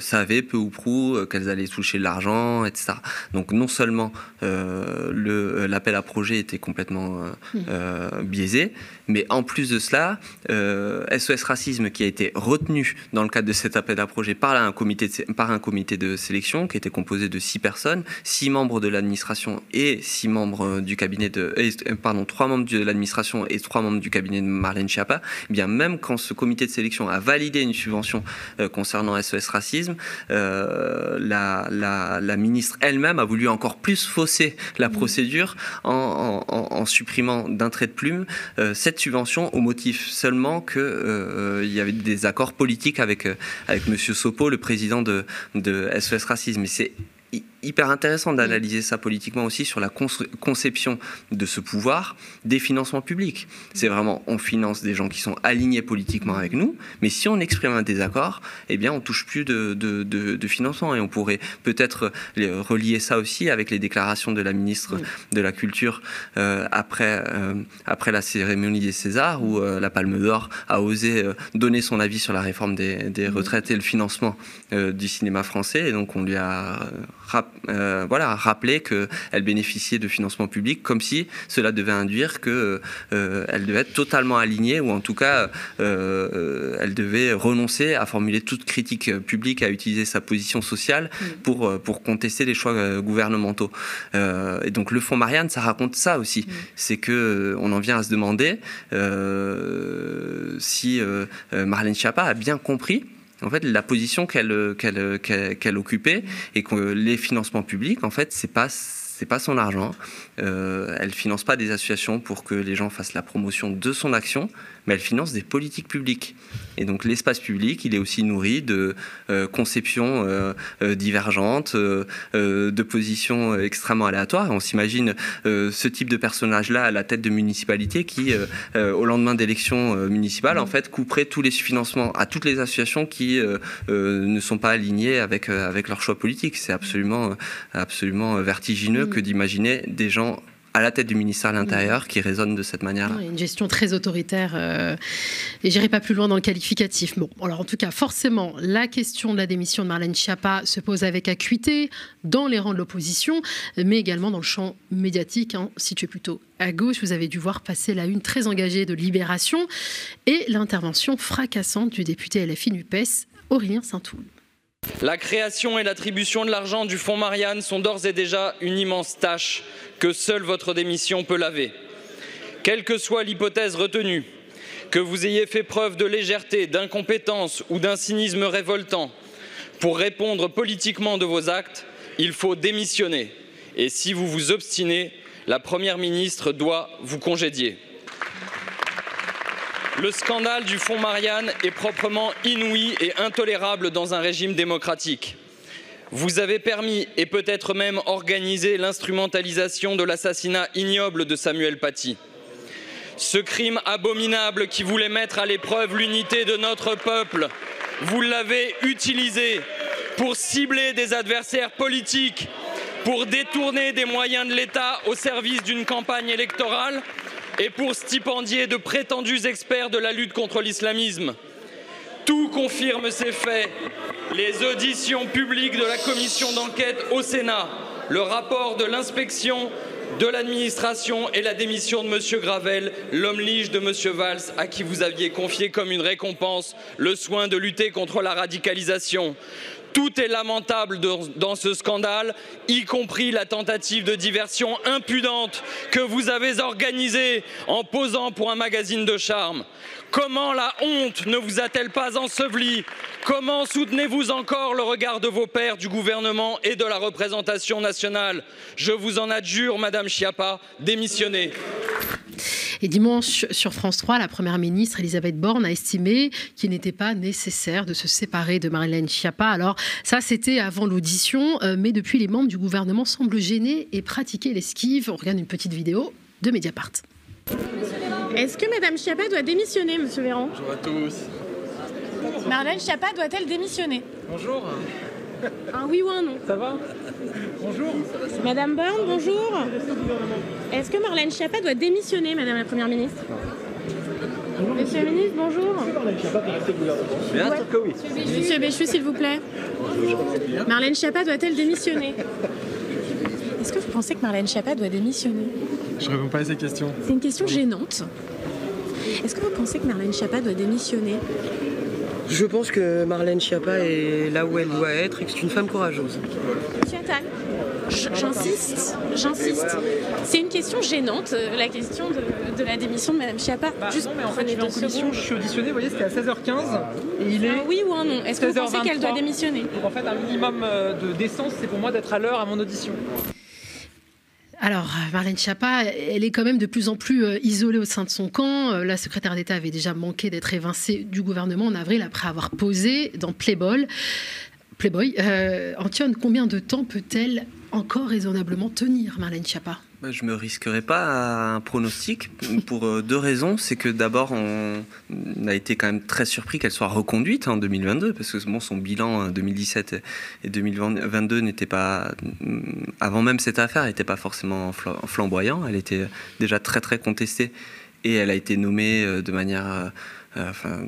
savaient peu ou prou qu'elles allaient toucher de l'argent, etc. Donc non seulement l'appel à projet était complètement mm. biaisé, mais en plus de cela, SOS Racisme, qui a été retenu dans le cadre de cet appel à projet par un comité de, par un comité de sélection qui était composé de six personnes, six membres de l'administration et six membres euh, du cabinet de, euh, pardon, trois membres de l'administration et trois membres du cabinet de Marlène Schiappa. Eh bien même quand ce comité de sélection a validé une subvention euh, concernant SOS Racisme, la, la, ministre elle-même a voulu encore plus fausser la mmh. procédure en, en, supprimant d'un trait de plume cette subvention au motif seulement qu'il il y avait des accords politiques avec, avec M. Sopo, le président de, de SOS Racisme. Et c'est hyper intéressant d'analyser ça politiquement aussi sur la conception de ce pouvoir des financements publics. C'est vraiment, on finance des gens qui sont alignés politiquement avec nous, mais si on exprime un désaccord, eh bien, on touche plus de, de, de, financement. Et on pourrait peut-être relier ça aussi avec les déclarations de la ministre de la Culture euh, après, euh, après la cérémonie des Césars, où euh, la Palme d'Or a osé donner son avis sur la réforme des, des retraites et le financement du cinéma français. Et donc, on lui a euh, voilà, rappeler qu'elle bénéficiait de financement public, comme si cela devait induire qu'elle euh, devait être totalement alignée, ou en tout cas, euh, elle devait renoncer à formuler toute critique publique, à utiliser sa position sociale mm. pour, pour contester les choix gouvernementaux. et donc le fonds Marianne, ça raconte ça aussi. Mm. C'est que on en vient à se demander si Marlène Schiappa a bien compris en fait, la position qu'elle qu'elle occupait et que les financements publics, en fait, c'est pas c'est pas son argent. Euh, elle finance pas des associations pour que les gens fassent la promotion de son action, mais elle finance des politiques publiques. Et donc l'espace public, il est aussi nourri de euh, conceptions euh, euh, divergentes, de positions extrêmement aléatoires. on s'imagine ce type de personnage-là à la tête de municipalité qui, au lendemain d'élections municipales, en fait, couperait tous les financements à toutes les associations qui ne sont pas alignées avec, avec leurs choix politiques. C'est absolument, absolument vertigineux que d'imaginer des gens à la tête du ministère de l'Intérieur qui résonne de cette manière-là. une gestion très autoritaire. Euh, et j'irai pas plus loin dans le qualificatif. Bon, alors en tout cas, forcément, la question de la démission de Marlène Schiappa se pose avec acuité dans les rangs de l'opposition, mais également dans le champ médiatique, hein, situé plutôt à gauche. Vous avez dû voir passer la une très engagée de Libération et l'intervention fracassante du député LFI NUPES, Aurélien Saint-Toul. La création et l'attribution de l'argent du fonds Marianne sont d'ores et déjà une immense tâche que seule votre démission peut laver. Quelle que soit l'hypothèse retenue, que vous ayez fait preuve de légèreté, d'incompétence ou d'un cynisme révoltant, pour répondre politiquement de vos actes, il faut démissionner. Et si vous vous obstinez, la Première ministre doit vous congédier. Le scandale du fonds Marianne est proprement inouï et intolérable dans un régime démocratique. Vous avez permis et peut-être même organisé l'instrumentalisation de l'assassinat ignoble de Samuel Paty. Ce crime abominable qui voulait mettre à l'épreuve l'unité de notre peuple, vous l'avez utilisé pour cibler des adversaires politiques, pour détourner des moyens de l'État au service d'une campagne électorale et pour stipendier de prétendus experts de la lutte contre l'islamisme. Tout confirme ces faits. Les auditions publiques de la commission d'enquête au Sénat, le rapport de l'inspection de l'administration et la démission de M. Gravel, l'homme lige de M. Valls, à qui vous aviez confié comme une récompense le soin de lutter contre la radicalisation. Tout est lamentable dans ce scandale, y compris la tentative de diversion impudente que vous avez organisée en posant pour un magazine de charme. Comment la honte ne vous a-t-elle pas enseveli Comment soutenez-vous encore le regard de vos pairs du gouvernement et de la représentation nationale? Je vous en adjure, Madame Schiappa, démissionnez. Et dimanche, sur France 3, la Première ministre Elisabeth Borne a estimé qu'il n'était pas nécessaire de se séparer de Marlène Schiappa. Alors ça, c'était avant l'audition, euh, mais depuis, les membres du gouvernement semblent gênés et pratiquer l'esquive. On regarde une petite vidéo de Mediapart. Est-ce que Madame Schiappa doit démissionner, Monsieur Véran? Bonjour à tous. Marlène Schiappa doit-elle démissionner? Bonjour. Un oui ou un non Ça va Bonjour. Madame Borne, bonjour. Est-ce que Marlène Schiappa doit démissionner, Madame la Première ministre? Monsieur le ministre, bonjour. Bien sûr que oui. Monsieur Béchu, s'il vous plaît. Marlène Schiappa doit-elle démissionner? Est-ce que vous pensez que Marlène Schiappa doit démissionner? Je réponds pas à ces questions. C'est une question gênante. Est-ce que vous pensez que Marlène Schiappa doit démissionner? Je pense que Marlène Schiappa est là où elle doit être et que c'est une femme courageuse. J'insiste, j'insiste. C'est une question gênante, euh, la question de, de la démission de Madame Schiappa. Bah, Juste non, mais en fait, je vais en commission, secondes. je suis auditionné, vous voyez, c'était à 16h15 et il est. Un oui ou un non Est-ce que vous pensez 16h23. qu'elle doit démissionner? Donc en fait, un minimum euh, de décence, c'est pour moi d'être à l'heure à mon audition. Alors, Marlène Schiappa, elle est quand même de plus en plus euh, isolée au sein de son camp. Euh, La secrétaire d'État avait déjà manqué d'être évincée du gouvernement en avril après avoir posé dans Playboy. Playboy. Euh, Antoine, combien de temps peut-elle encore raisonnablement tenir, Marlène Schiappa? Bah, Je me risquerai pas à un pronostic pour euh, deux raisons. C'est que d'abord, on a été quand même très surpris qu'elle soit reconduite en 2022, parce que bon, son bilan euh, 2017 et 2022 n'était pas, mm, avant même cette affaire, n'était pas forcément fla- flamboyant. Elle était déjà très très contestée et elle a été nommée euh, de manière euh, euh, enfin,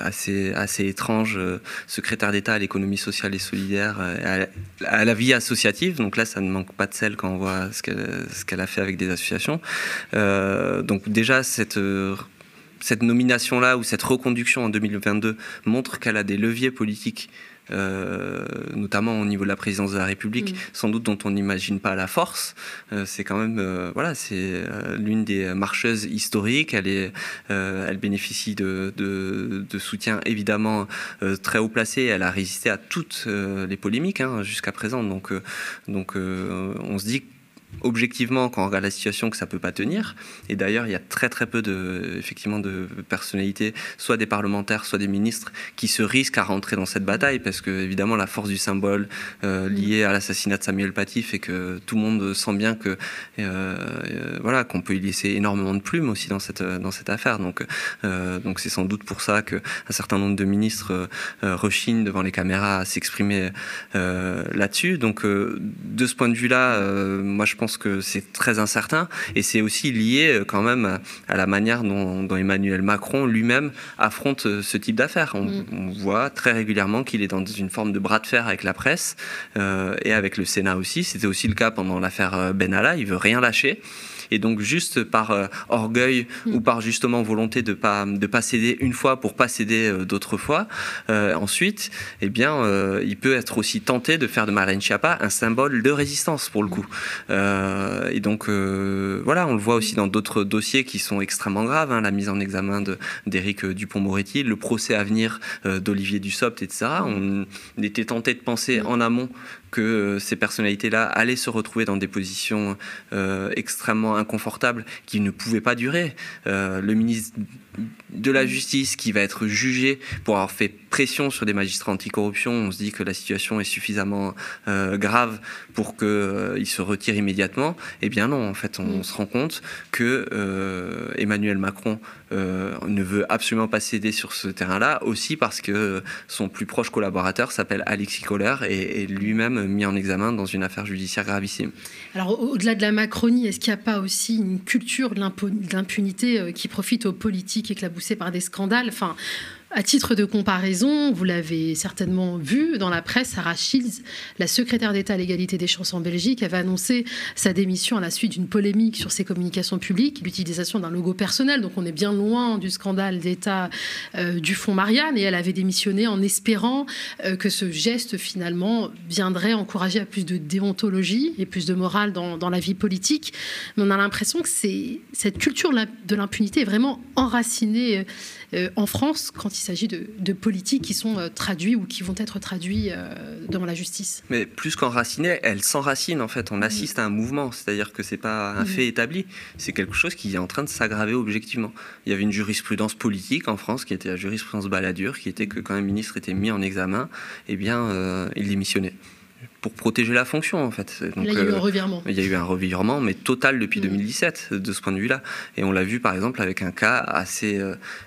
assez, assez étrange, euh, secrétaire d'État à l'économie sociale et solidaire, euh, à, la- vie associative. Donc là, ça ne manque pas de sel quand on voit ce qu'elle qu'elle a fait avec des associations. Euh, donc déjà, cette, euh, cette nomination-là ou cette reconduction en 2022 montre qu'elle a des leviers politiques. Euh, notamment au niveau de la présidence de la République, Mm. sans doute dont on n'imagine pas la force. Euh, c'est quand même, euh, voilà, c'est l'une des marcheuses historiques. Elle est, elle bénéficie de, de, de soutien évidemment très haut placé. Elle a résisté à toutes les polémiques hein, jusqu'à présent. Donc, donc on se dit objectivement quand on regarde la situation que ça peut pas tenir. Et d'ailleurs il y a très très peu de effectivement de personnalités soit des parlementaires soit des ministres qui se risquent à rentrer dans cette bataille parce que évidemment la force du symbole euh, lié à l'assassinat de Samuel Paty fait que tout le monde sent bien que euh, euh, voilà qu'on peut y laisser énormément de plumes aussi dans cette dans cette affaire. Donc euh, donc c'est sans doute pour ça que un certain nombre de ministres rechignent devant les caméras à s'exprimer là-dessus. Donc de ce point de vue-là moi je pense que c'est très incertain et c'est aussi lié euh, quand même à, à la manière dont, dont Emmanuel Macron lui-même affronte euh, ce type d'affaires. On, Mm. on voit très régulièrement qu'il est dans une forme de bras de fer avec la presse euh, et avec le Sénat aussi. C'était aussi le cas pendant l'affaire Benalla il veut rien lâcher et donc juste par euh, orgueil Mm. ou par justement volonté de pas de pas céder une fois pour pas céder euh, d'autres fois euh, ensuite eh bien il peut être aussi tenté de faire de Marlène Schiappa un symbole de résistance pour le coup. Et donc voilà on le voit aussi dans d'autres dossiers qui sont extrêmement graves hein, la mise en examen d'Éric Dupont-Moretti le procès à venir d'Olivier Dussopt etc on était tenté de penser en amont que euh, ces personnalités-là allaient se retrouver dans des positions euh, extrêmement inconfortables qui ne pouvaient pas durer. Euh, le ministre de la Justice qui va être jugé pour avoir fait pression sur des magistrats anticorruption, on se dit que la situation est suffisamment euh, grave pour qu'il se retire immédiatement. Eh bien non, en fait, on Mm. se rend compte que euh, Emmanuel Macron euh, ne veut absolument pas céder sur ce terrain-là, aussi parce que son plus proche collaborateur s'appelle Alexis Kohler et est lui-même mis en examen dans une affaire judiciaire gravissime. Alors, au- au-delà de la Macronie, est-ce qu'il n'y a pas aussi une culture de l'impunité euh, qui profite aux politiques éclaboussés par des scandales? Enfin, à titre de comparaison, vous l'avez certainement vu dans la presse, Sarah Shields, la secrétaire d'État à l'égalité des chances en Belgique, avait annoncé sa démission à la suite d'une polémique sur ses communications publiques, l'utilisation d'un logo personnel. Donc, on est bien loin du scandale d'État euh, du fonds Marianne. Et elle avait démissionné en espérant euh, que ce geste, finalement, viendrait encourager à plus de déontologie et plus de morale dans, dans la vie politique. Mais on a l'impression que cette culture de l'impunité est vraiment enracinée euh, en France quand il s'agit de, de politiques qui sont euh, traduits ou qui vont être traduits euh, devant la justice. Mais plus qu'enracinée, elle s'enracine en fait. On assiste à un mouvement, c'est-à-dire que c'est pas un fait établi, c'est quelque chose qui est en train de s'aggraver objectivement. Il y avait une jurisprudence politique en France qui était la jurisprudence Balladur, qui était que quand un ministre était mis en examen, eh bien, euh, il démissionnait. Pour protéger la fonction en fait. Donc, Là, il y a eu un revirement. Il y a eu un revirement, mais total depuis 2017 mm. de ce point de vue-là. Et on l'a vu par exemple avec un cas assez,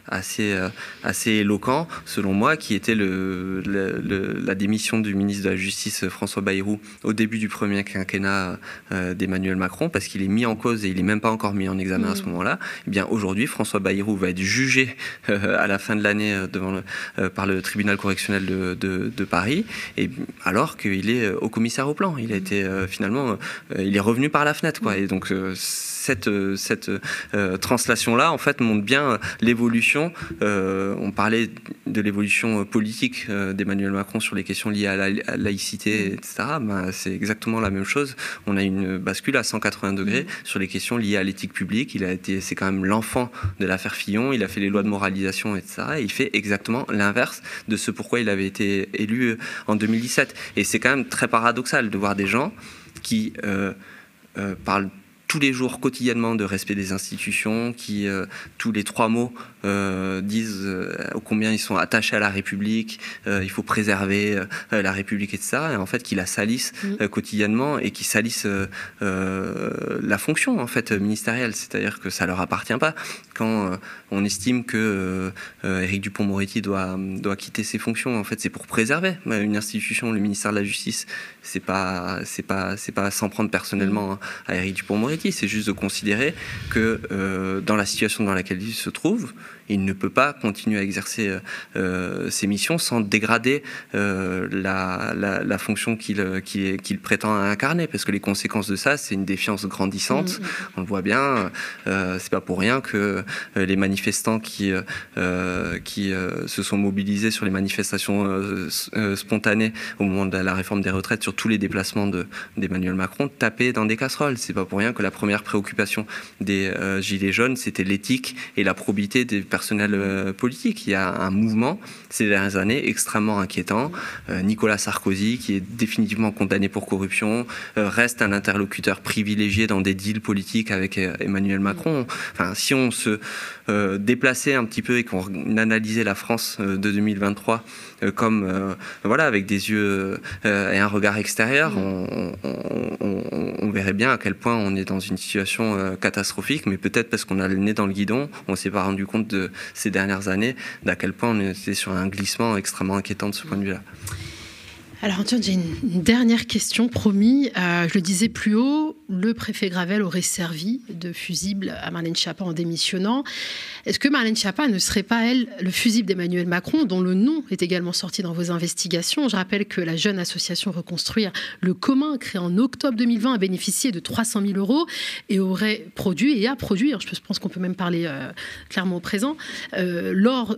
assez, assez éloquent, selon moi, qui était le, la démission du ministre de la Justice François Bayrou au début du premier quinquennat d'Emmanuel Macron, parce qu'il est mis en cause et il n'est même pas encore mis en examen à ce mm. moment-là. Eh bien aujourd'hui, François Bayrou va être jugé à la fin de l'année devant par le tribunal correctionnel de, de, Paris, et alors qu'il est au commissaire au plan. Il a mm. été euh, finalement, euh, il est revenu par la fenêtre, quoi. Mm. Et donc euh, cette, cette translation-là, en fait, montre bien l'évolution. on parlait de l'évolution politique d'Emmanuel Macron sur les questions liées à la laïcité, etc. Ben, c'est exactement la même chose. On a une bascule à 180 degrés mm. sur les questions liées à l'éthique publique. Il a été, c'est quand même l'enfant de l'affaire Fillon. Il a fait les lois de moralisation, etc. Et il fait exactement l'inverse de ce pourquoi il avait été élu en 2017. Et c'est quand même très paradoxal de voir des gens qui euh, euh, parlent tous les jours, quotidiennement, de respect des institutions, qui, euh, tous les trois mots, euh, disent euh, combien ils sont attachés à la République, il faut préserver la République, etc. Et en fait, qui la salissent mm. quotidiennement et qui salissent la fonction, en fait, ministérielle. C'est-à-dire que ça leur appartient pas. Quand on estime que Éric Dupont-Moretti doit, doit quitter ses fonctions, en fait, c'est pour préserver une institution, le ministère de la Justice. C'est pas, c'est pas, c'est pas s'en prendre personnellement mm. à Éric Dupont-Moretti c'est juste de considérer que euh, dans la situation dans laquelle il se trouve, il ne peut pas continuer à exercer euh, euh, ses missions sans dégrader euh, la, fonction qu'il prétend incarner, parce que les conséquences de ça, c'est une défiance grandissante. Mm, mm. On le voit bien. c'est pas pour rien que les manifestants qui qui se sont mobilisés sur les manifestations spontanées au moment de la réforme des retraites, sur tous les déplacements d'Emmanuel Macron, tapaient dans des casseroles. C'est pas pour rien que la première préoccupation des gilets jaunes, c'était l'éthique et la probité des personnel euh, politique. Il y a un mouvement ces dernières années extrêmement inquiétant. Euh, Nicolas Sarkozy, qui est définitivement condamné pour corruption, euh, reste un interlocuteur privilégié dans des deals politiques avec Emmanuel Macron. Enfin, si on se déplaçait un petit peu et qu'on analysait la France de 2023 comme voilà avec des yeux et un regard extérieur, on, on, verrait bien à quel point on est dans une situation catastrophique, mais peut-être parce qu'on a le nez dans le guidon, on s'est pas rendu compte de ces dernières années, d'à quel point on était sur un glissement extrêmement inquiétant de ce point de vue-là. Alors, Antoine, j'ai une dernière question, promis. Euh, je le disais plus haut, le préfet Gravel aurait servi de fusible à Marlène Schiappa en démissionnant. Est-ce que Marlène Schiappa ne serait pas, elle, le fusible d'Emmanuel Macron, dont le nom est également sorti dans vos investigations? Je rappelle que la jeune association Reconstruire le commun, créée en octobre 2020, a bénéficié de 300 000 euros et aurait produit et a produit, je pense qu'on peut même parler euh, clairement au présent, euh, lors,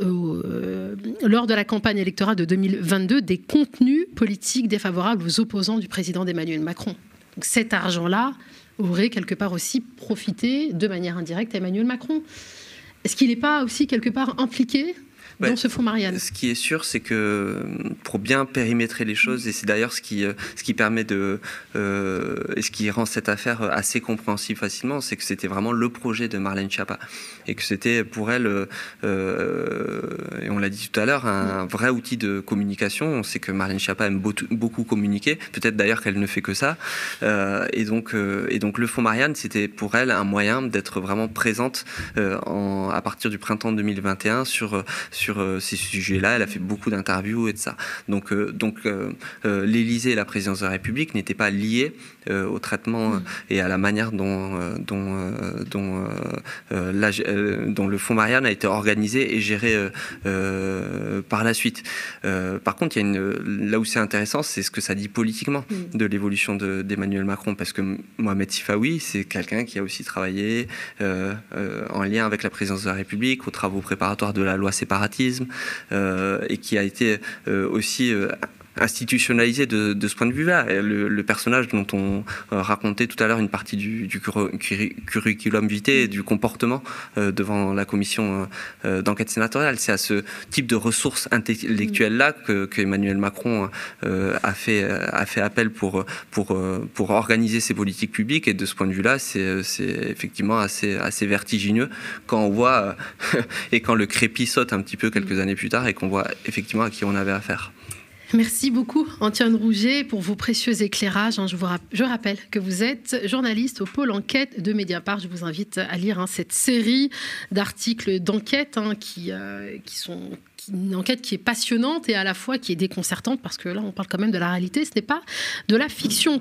lors de la campagne électorale de 2022, des contenus politiques politique défavorable aux opposants du président d'Emmanuel Macron. Donc cet argent-là aurait quelque part aussi profité de manière indirecte à Emmanuel Macron. Est-ce qu'il n'est pas aussi quelque part impliqué ce fonds Marianne. Ce qui est sûr, c'est que pour bien périmétrer les choses, et c'est d'ailleurs ce qui, ce qui permet de. Euh, et ce qui rend cette affaire assez compréhensible facilement, c'est que c'était vraiment le projet de Marlène Schiappa. Et que c'était pour elle, euh, et on l'a dit tout à l'heure, un vrai outil de communication. On sait que Marlène Schiappa aime beaucoup communiquer, peut-être d'ailleurs qu'elle ne fait que ça. Euh, et, donc, et donc le fonds Marianne, c'était pour elle un moyen d'être vraiment présente en, à partir du printemps 2021 sur, sur sur euh, ces sujets-là. Elle a fait beaucoup d'interviews et de ça. Donc, euh, donc euh, l'Élysée et la présidence de la République n'étaient pas liés au traitement mm. et à la manière dont, dont, dont, dont le fonds Marianne a été organisé et géré par la suite. par contre, il y a une, là où c'est intéressant, c'est ce que ça dit politiquement mm. de l'évolution d'Emmanuel Macron, parce que Mohamed Sifawi, c'est quelqu'un qui a aussi travaillé en lien avec la présidence de la République aux travaux préparatoires de la loi séparative euh, et qui a été euh, aussi euh, institutionnalisé de, ce point de vue-là. Le, personnage dont on racontait tout à l'heure une partie du, curriculum vitae, du comportement devant la commission d'enquête sénatoriale, c'est à ce type de ressources intellectuelles-là que, Emmanuel Macron a, fait, appel pour organiser ses politiques publiques. Et de ce point de vue-là, c'est effectivement assez, assez vertigineux quand on voit, et quand le crépi saute un petit peu quelques années plus tard et qu'on voit effectivement à qui on avait affaire. Merci beaucoup, Antoine Rouget, pour vos précieux éclairages. Hein. Je, rappelle que vous êtes journaliste au pôle enquête de Mediapart. Je vous invite à lire hein, cette série d'articles d'enquête hein, qui, euh, qui sont une enquête qui est passionnante et à la fois qui est déconcertante parce que là, on parle quand même de la réalité, ce n'est pas de la fiction.